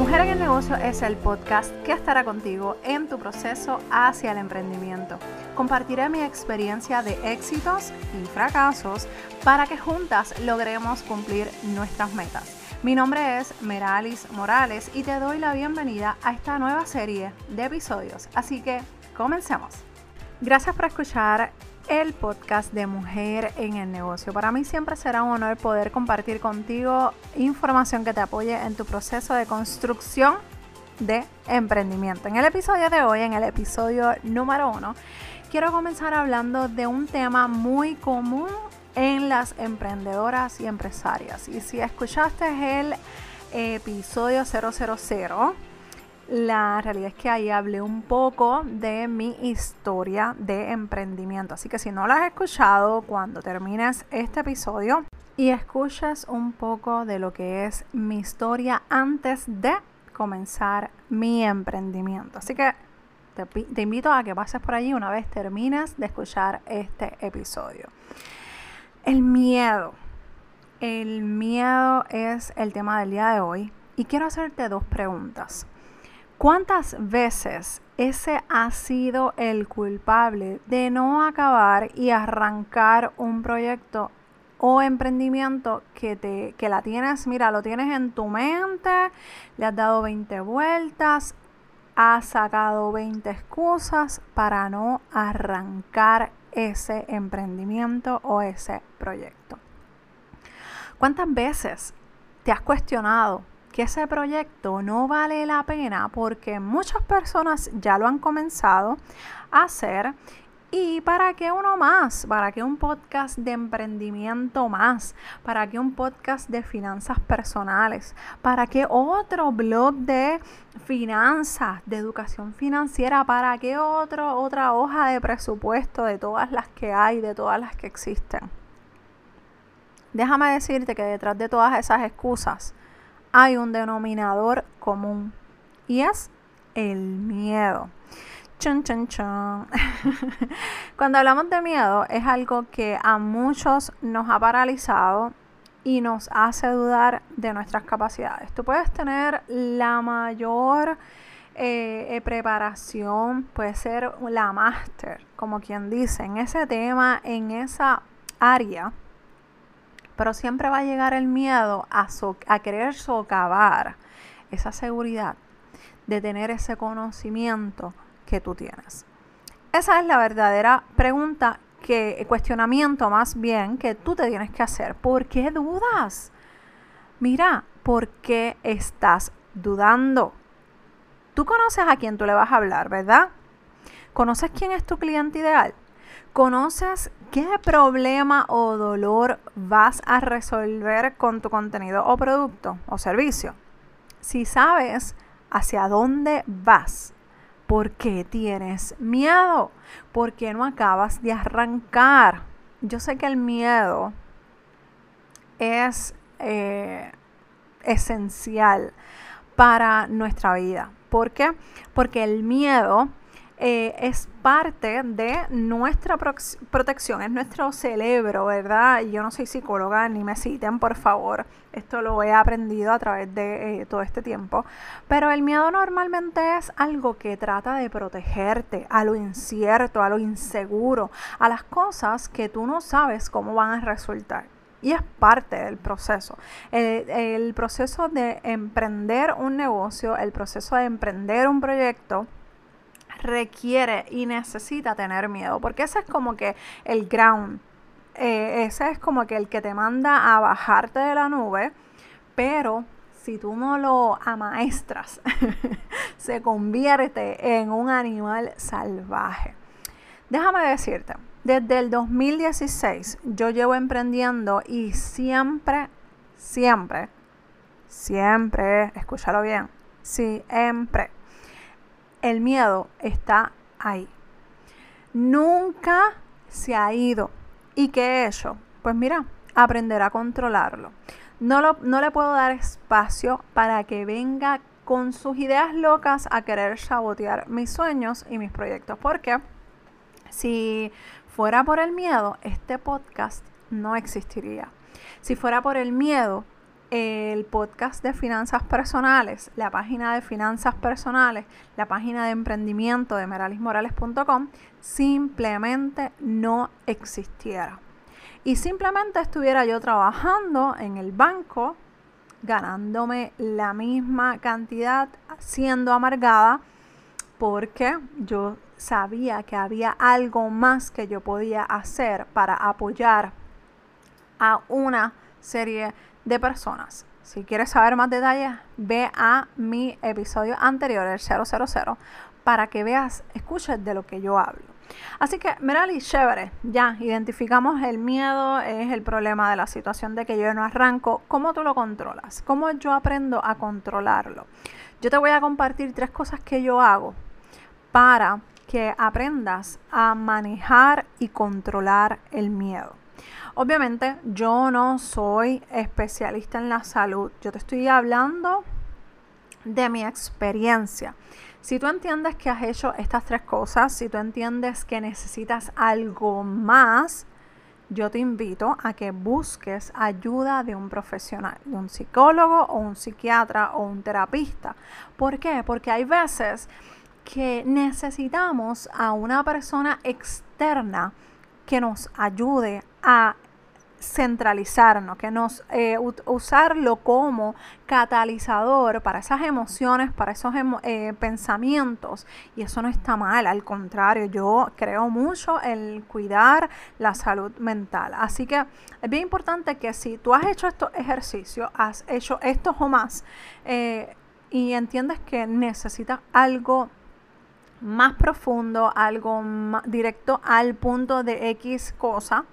Mujer en el Negocio es el podcast que estará contigo en tu proceso hacia el emprendimiento. Compartiré mi experiencia de éxitos y fracasos para que juntas logremos cumplir nuestras metas. Mi nombre es Meralis Morales y te doy la bienvenida a esta nueva serie de episodios. Así que comencemos. Gracias por escuchar el podcast de Mujer en el Negocio. Para mí siempre será un honor poder compartir contigo información que te apoye en tu proceso de construcción de emprendimiento. En el episodio de hoy, en el episodio número uno, quiero comenzar hablando de un tema muy común en las emprendedoras y empresarias. Y si escuchaste el episodio 000, la realidad es que ahí hablé un poco de mi historia de emprendimiento. Así que si no la has escuchado, cuando termines este episodio y escuches un poco de lo que es mi historia antes de comenzar mi emprendimiento. Así que te, te invito a que pases por allí una vez termines de escuchar este episodio. El miedo. El miedo es el tema del día de hoy y quiero hacerte dos preguntas. ¿Cuántas veces ese ha sido el culpable de no acabar y arrancar un proyecto o emprendimiento que, te, que la tienes, mira, lo tienes en tu mente, le has dado 20 vueltas, has sacado 20 excusas para no arrancar ese emprendimiento o ese proyecto? ¿Cuántas veces te has cuestionado que ese proyecto no vale la pena porque muchas personas ya lo han comenzado a hacer ¿Y para qué uno más? ¿Para qué un podcast de emprendimiento más? ¿Para qué un podcast de finanzas personales? ¿Para qué otro blog de finanzas, de educación financiera? ¿Para qué otro, otra hoja de presupuesto de todas las que hay, de todas las que existen? Déjame decirte que detrás de todas esas excusas hay un denominador común y es el miedo. Chun, chun, chun. Cuando hablamos de miedo es algo que a muchos nos ha paralizado y nos hace dudar de nuestras capacidades. Tú puedes tener la mayor eh, eh, preparación, puede ser la máster, como quien dice, en ese tema, en esa área pero siempre va a llegar el miedo a, a querer socavar esa seguridad de tener ese conocimiento que tú tienes. Esa es la verdadera pregunta que cuestionamiento más bien que tú te tienes que hacer. ¿Por qué dudas? Mira, ¿por qué estás dudando? Tú conoces a quién tú le vas a hablar, ¿verdad? ¿Conoces quién es tu cliente ideal? ¿Conoces qué problema o dolor vas a resolver con tu contenido o producto o servicio? Si sabes hacia dónde vas, ¿por qué tienes miedo? ¿Por qué no acabas de arrancar? Yo sé que el miedo es eh, esencial para nuestra vida. ¿Por qué? Porque el miedo eh, es parte de nuestra protección, es nuestro cerebro, ¿verdad? Yo no soy psicóloga, ni me citen, por favor. Esto lo he aprendido a través de eh, todo este tiempo. Pero el miedo normalmente es algo que trata de protegerte a lo incierto, a lo inseguro, a las cosas que tú no sabes cómo van a resultar. Y es parte del proceso. el proceso de emprender un negocio, el proceso de emprender un proyecto, requiere y necesita tener miedo, porque ese es como que el ground, eh, ese es como que el que te manda a bajarte de la nube, pero si tú no lo amaestras, se convierte en un animal salvaje. Déjame decirte, desde el 2016 yo llevo emprendiendo y siempre, siempre, siempre, escúchalo bien, siempre el miedo está ahí. Nunca se ha ido. ¿Y qué he hecho? Pues mira, aprender a controlarlo. No, no le puedo dar espacio para que venga con sus ideas locas a querer sabotear mis sueños y mis proyectos. Porque si fuera por el miedo, este podcast no existiría. Si fuera por el miedo, el podcast de finanzas personales, la página de finanzas personales, la página de emprendimiento de meralismorales.com simplemente no existiera. Y simplemente estuviera yo trabajando en el banco, ganándome la misma cantidad, siendo amargada, porque yo sabía que había algo más que yo podía hacer para apoyar a una serie de personas. Si quieres saber más detalles, ve a mi episodio anterior, el 000, para que veas, escuches de lo que yo hablo. Así que, Merali, chévere, ya identificamos el miedo, es el problema de la situación de que yo no arranco. ¿Cómo tú lo controlas? ¿Cómo yo aprendo a controlarlo? Yo te voy a compartir tres cosas que yo hago para que aprendas a manejar y controlar el miedo. Obviamente yo no soy especialista en la salud, yo te estoy hablando de mi experiencia. Si tú entiendes que has hecho estas tres cosas, si tú entiendes que necesitas algo más, yo te invito a que busques ayuda de un profesional, de un psicólogo o un psiquiatra o un terapista. ¿Por qué? Porque hay veces que necesitamos a una persona externa que nos ayude a centralizarnos, que nos eh, usarlo como catalizador para esas emociones, para esos eh, pensamientos. Y eso no está mal, al contrario, yo creo mucho en cuidar la salud mental. Así que es bien importante que si tú has hecho estos ejercicios, has hecho estos o más, eh, y entiendes que necesitas algo más profundo, algo más directo al punto de X cosa,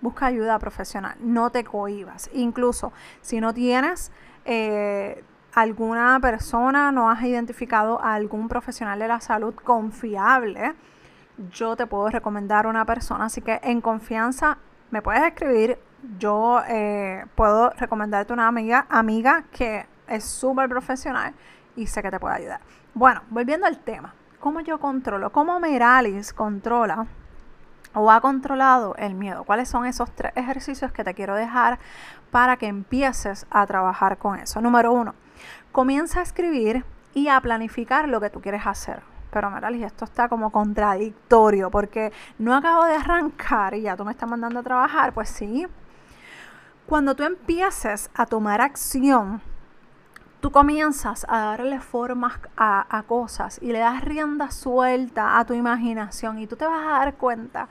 busca ayuda profesional, no te cohibas. Incluso si no tienes eh, alguna persona, no has identificado a algún profesional de la salud confiable, yo te puedo recomendar una persona. Así que en confianza me puedes escribir. Yo eh, puedo recomendarte una amiga, amiga que es súper profesional y sé que te puede ayudar. Bueno, volviendo al tema. ¿Cómo yo controlo? ¿Cómo Meralis controla o ha controlado el miedo? ¿Cuáles son esos tres ejercicios que te quiero dejar para que empieces a trabajar con eso? Número uno, comienza a escribir y a planificar lo que tú quieres hacer. Pero Meralis, esto está como contradictorio porque no acabo de arrancar y ya tú me estás mandando a trabajar. Pues sí, cuando tú empieces a tomar acción, tú comienzas a darle formas a, cosas y le das rienda suelta a tu imaginación y tú te vas a dar cuenta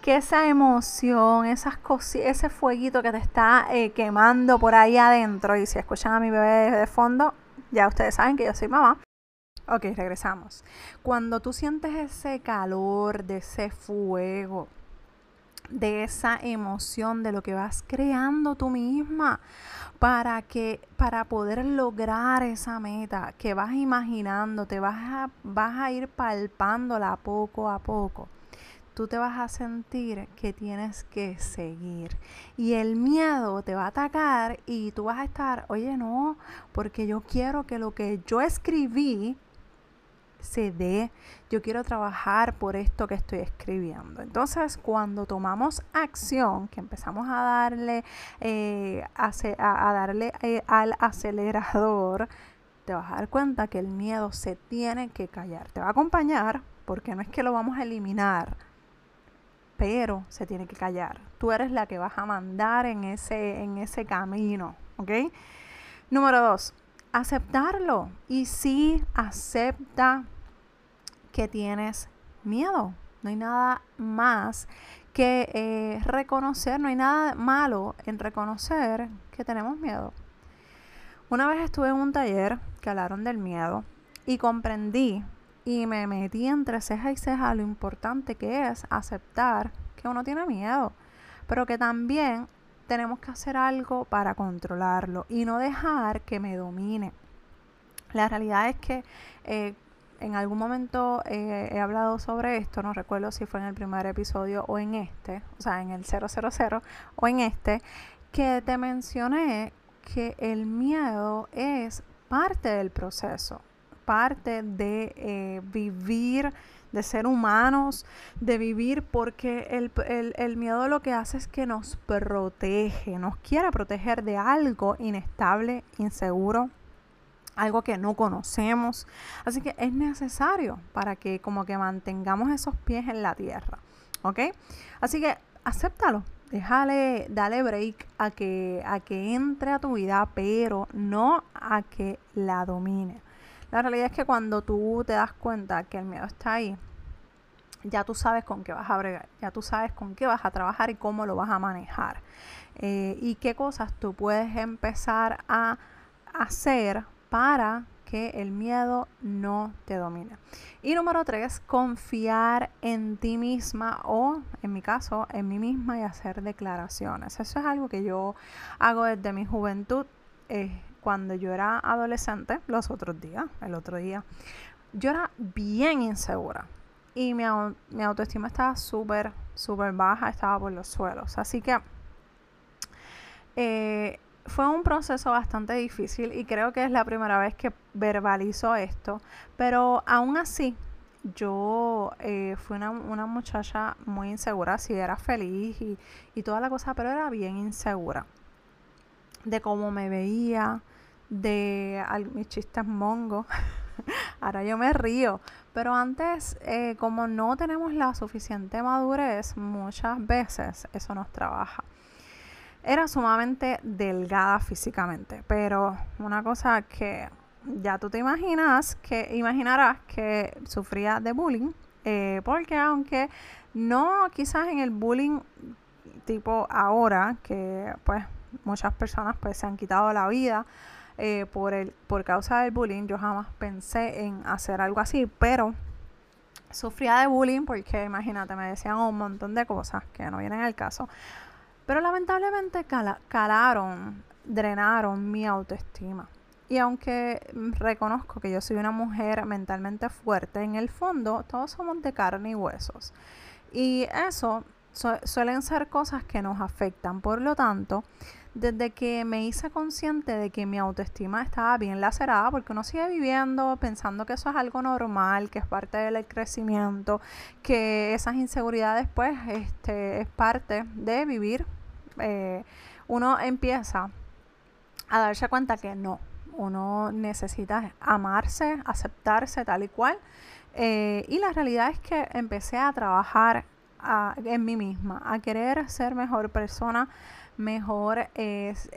que esa emoción, esas ese fueguito que te está eh, quemando por ahí adentro, y si escuchan a mi bebé de fondo, ya ustedes saben que yo soy mamá. Ok, regresamos. Cuando tú sientes ese calor de ese fuego, de esa emoción, de lo que vas creando tú misma para que para poder lograr esa meta que vas imaginando, te vas a, vas a ir palpándola poco a poco. Tú te vas a sentir que tienes que seguir. Y el miedo te va a atacar y tú vas a estar, oye, no, porque yo quiero que lo que yo escribí se dé, yo quiero trabajar por esto que estoy escribiendo. Entonces, cuando tomamos acción, que empezamos a darle, eh, a, darle eh, al acelerador, te vas a dar cuenta que el miedo se tiene que callar. Te va a acompañar, porque no es que lo vamos a eliminar, pero se tiene que callar. Tú eres la que vas a mandar en ese, en ese camino, ¿ok? Número dos, aceptarlo. Y sí, acepta que tienes miedo. No hay nada más que eh, reconocer, no hay nada malo en reconocer que tenemos miedo. Una vez estuve en un taller que hablaron del miedo y comprendí y me metí entre ceja y ceja lo importante que es aceptar que uno tiene miedo, pero que también tenemos que hacer algo para controlarlo y no dejar que me domine. La realidad es que eh, en algún momento eh, he hablado sobre esto, no recuerdo si fue en el primer episodio o en este, o sea, en el 000 o en este, que te mencioné que el miedo es parte del proceso parte de eh, vivir, de ser humanos, de vivir, porque el, el, miedo lo que hace es que nos protege, nos quiere proteger de algo inestable, inseguro, algo que no conocemos. Así que es necesario para que como que mantengamos esos pies en la tierra. ¿Ok? Así que acéptalo. Déjale, dale break a que, a que entre a tu vida, pero no a que la domine. La realidad es que cuando tú te das cuenta que el miedo está ahí, ya tú sabes con qué vas a bregar, ya tú sabes con qué vas a trabajar y cómo lo vas a manejar. Eh, y qué cosas tú puedes empezar a hacer para que el miedo no te domine. Y número tres, confiar en ti misma o, en mi caso, en mí misma y hacer declaraciones. Eso es algo que yo hago desde mi juventud. Eh, cuando yo era adolescente, los otros días, el otro día, yo era bien insegura y mi, mi autoestima estaba súper, súper baja, estaba por los suelos. Así que eh, fue un proceso bastante difícil y creo que es la primera vez que verbalizo esto, pero aún así yo eh, fui una, muchacha muy insegura, sí era feliz y, y, toda la cosa, pero era bien insegura de cómo me veía, de mis chistes mongos. Ahora yo me río, pero antes, eh, como no tenemos la suficiente madurez, muchas veces eso nos trabaja. Era sumamente delgada físicamente, pero una cosa que ya tú te imaginas que imaginarás que sufría de bullying, eh, porque aunque no quizás en el bullying tipo ahora, que pues muchas personas pues se han quitado la vida eh, por, el, por causa del bullying, yo jamás pensé en hacer algo así, pero sufría de bullying porque imagínate, me decían un montón de cosas que no vienen al caso. Pero lamentablemente calaron, drenaron mi autoestima. Y aunque reconozco que yo soy una mujer mentalmente fuerte, en el fondo todos somos de carne y huesos. Y eso suelen ser cosas que nos afectan. Por lo tanto, desde que me hice consciente de que mi autoestima estaba bien lacerada, porque uno sigue viviendo pensando que eso es algo normal, que es parte del crecimiento, que esas inseguridades pues este, es parte de vivir, eh, uno empieza a darse cuenta que no, uno necesita amarse, aceptarse tal y cual. Eh, y la realidad es que empecé a trabajar en mí misma, a querer ser mejor persona, mejor es,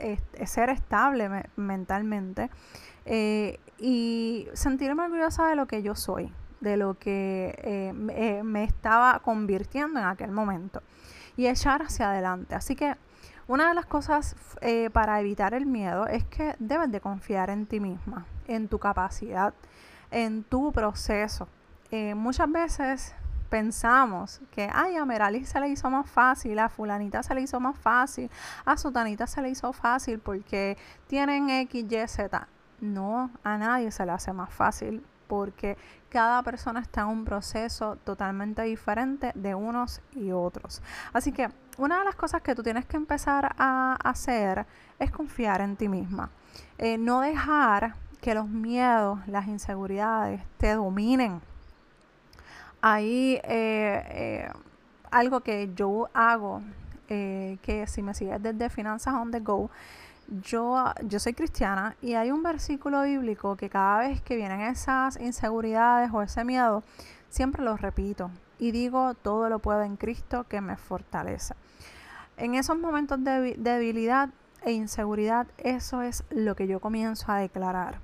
ser estable mentalmente eh, y sentirme orgullosa de lo que yo soy, de lo que eh, eh, me estaba convirtiendo en aquel momento y echar hacia adelante. Así que una de las cosas para evitar el miedo es que debes de confiar en ti misma, en tu capacidad, en tu proceso. muchas veces pensamos que, ay, a Merali se le hizo más fácil, a fulanita se le hizo más fácil, a Sutanita se le hizo fácil porque tienen X, Y, Z. No, a nadie se le hace más fácil porque cada persona está en un proceso totalmente diferente de unos y otros. Así que una de las cosas que tú tienes que empezar a hacer es confiar en ti misma. Eh, no dejar que los miedos, las inseguridades te dominen hay eh, eh, algo que yo hago, eh, que si me sigues desde Finanzas on the Go, yo, yo soy cristiana y hay un versículo bíblico que cada vez que vienen esas inseguridades o ese miedo, siempre lo repito y digo, todo lo puedo en Cristo que me fortalece. En esos momentos de debilidad e inseguridad, eso es lo que yo comienzo a declarar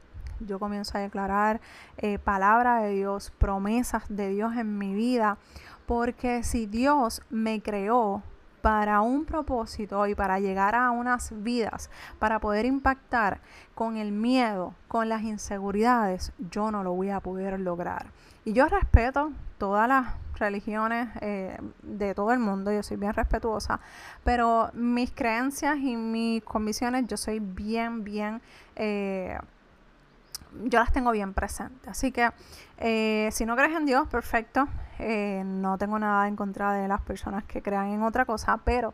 yo comienzo a declarar eh, palabra de Dios, promesas de Dios en mi vida, porque si Dios me creó para un propósito y para llegar a unas vidas, para poder impactar con el miedo, con las inseguridades, yo no lo voy a poder lograr. Y yo respeto todas las religiones eh, de todo el mundo, yo soy bien respetuosa, pero mis creencias y mis convicciones, yo soy bien, bien... Eh, yo las tengo bien presentes. Así que eh, si no crees en Dios, perfecto. eh, no tengo nada en contra de las personas que crean en otra cosa, pero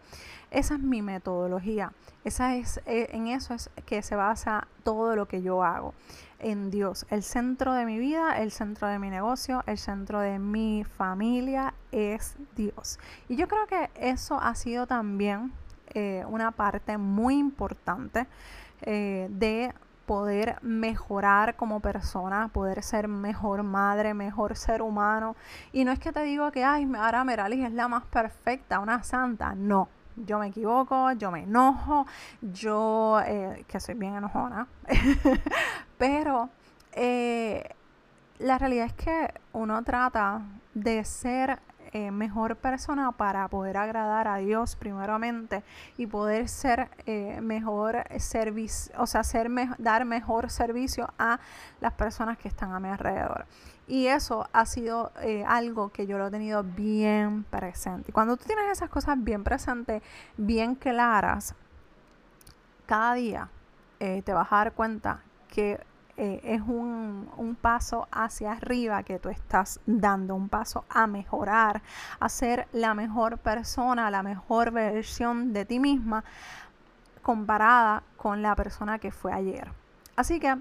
esa es mi metodología. Esa es, eh, en eso es que se basa todo lo que yo hago. En Dios. El centro de mi vida, el centro de mi negocio, el centro de mi familia es Dios. Y yo creo que eso ha sido también una parte muy importante de poder mejorar como persona, poder ser mejor madre, mejor ser humano. Y no es que te digo que, ay, ahora Meralis es la más perfecta, una santa. No, yo me equivoco, yo me enojo, yo, eh, que soy bien enojona, pero eh, la realidad es que uno trata de ser eh, mejor persona para poder agradar a Dios primeramente y poder ser eh, mejor servicio, o sea, dar mejor servicio a las personas que están a mi alrededor. Y eso ha sido eh, algo que yo lo he tenido bien presente. Y cuando tú tienes esas cosas bien presentes, bien claras, cada día te vas a dar cuenta que eh, es un, un, paso hacia arriba que tú estás dando, un paso a mejorar, a ser la mejor persona, la mejor versión de ti misma comparada con la persona que fue ayer. Así que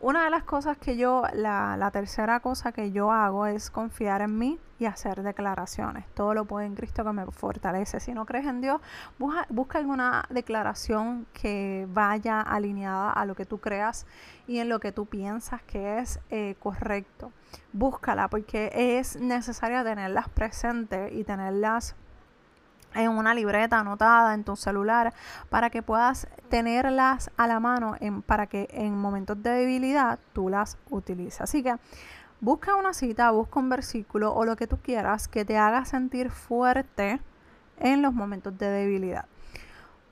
una de las cosas que yo, la, tercera cosa que yo hago es confiar en mí y hacer declaraciones. Todo lo puedo en Cristo que me fortalece. Si no crees en Dios, busca, alguna declaración que vaya alineada a lo que tú creas y en lo que tú piensas que es eh, correcto. Búscala porque es necesario tenerlas presentes y tenerlas en una libreta anotada en tu celular para que puedas tenerlas a la mano en, para que en momentos de debilidad tú las utilices. Así que busca una cita, busca un versículo o lo que tú quieras que te haga sentir fuerte en los momentos de debilidad.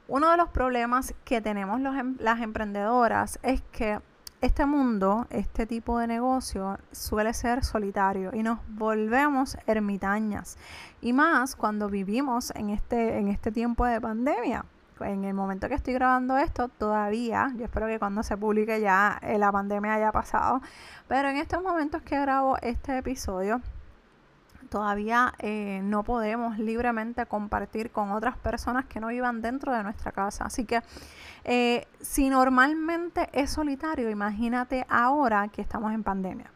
Uno de los problemas que tenemos em, las emprendedoras es que este mundo, este tipo de negocio suele ser solitario y nos volvemos ermitañas. Y más cuando vivimos en este, en este tiempo de pandemia. En el momento que estoy grabando esto, todavía, yo espero que cuando se publique ya eh, la pandemia haya pasado, pero en estos momentos que grabo este episodio, todavía eh, no podemos libremente compartir con otras personas que no vivan dentro de nuestra casa. Así que eh, si normalmente es solitario, imagínate ahora que estamos en pandemia.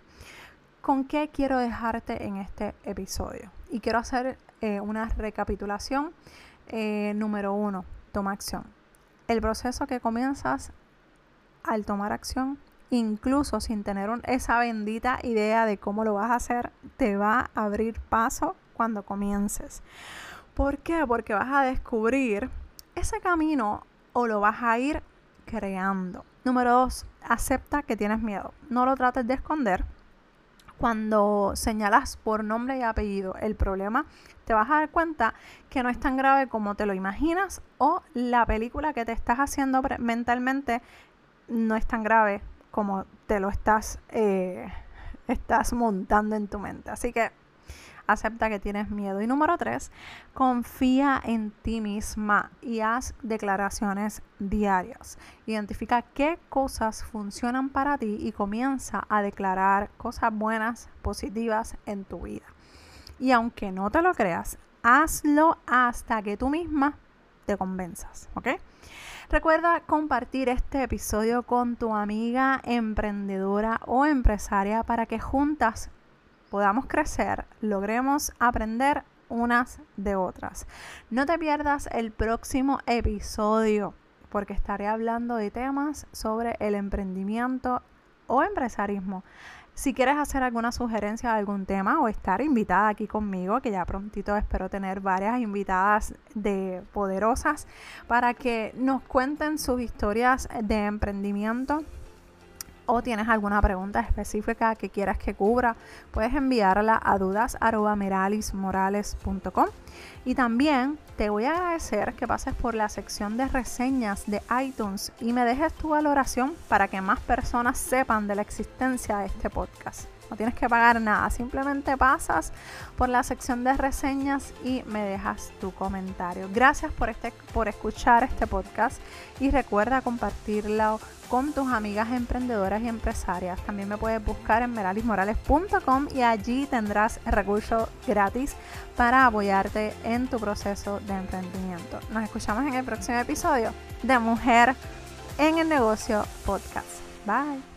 ¿Con qué quiero dejarte en este episodio? Y quiero hacer eh, una recapitulación. número uno, toma acción. El proceso que comienzas al tomar acción incluso sin tener esa bendita idea de cómo lo vas a hacer, te va a abrir paso cuando comiences. ¿Por qué? Porque vas a descubrir ese camino o lo vas a ir creando. Número dos, acepta que tienes miedo. No lo trates de esconder. Cuando señalas por nombre y apellido el problema, te vas a dar cuenta que no es tan grave como te lo imaginas o la película que te estás haciendo mentalmente no es tan grave como te lo estás, eh, estás montando en tu mente. Así que acepta que tienes miedo. Y número tres, confía en ti misma y haz declaraciones diarias. Identifica qué cosas funcionan para ti y comienza a declarar cosas buenas, positivas en tu vida. Y aunque no te lo creas, hazlo hasta que tú misma te convenzas, ¿ok? Recuerda compartir este episodio con tu amiga emprendedora o empresaria para que juntas podamos crecer, logremos aprender unas de otras. No te pierdas el próximo episodio porque estaré hablando de temas sobre el emprendimiento o empresarismo. Si quieres hacer alguna sugerencia de algún tema o estar invitada aquí conmigo, que ya prontito espero tener varias invitadas de poderosas para que nos cuenten sus historias de emprendimiento o tienes alguna pregunta específica que quieras que cubra, puedes enviarla a dudas.meralismorales.com. Y también te voy a agradecer que pases por la sección de reseñas de iTunes y me dejes tu valoración para que más personas sepan de la existencia de este podcast. No tienes que pagar nada, simplemente pasas por la sección de reseñas y me dejas tu comentario. Gracias por, este, por escuchar este podcast y recuerda compartirlo con tus amigas emprendedoras y empresarias. También me puedes buscar en meralismorales.com y allí tendrás recursos gratis para apoyarte en tu proceso de emprendimiento. Nos escuchamos en el próximo episodio de Mujer en el Negocio Podcast. Bye.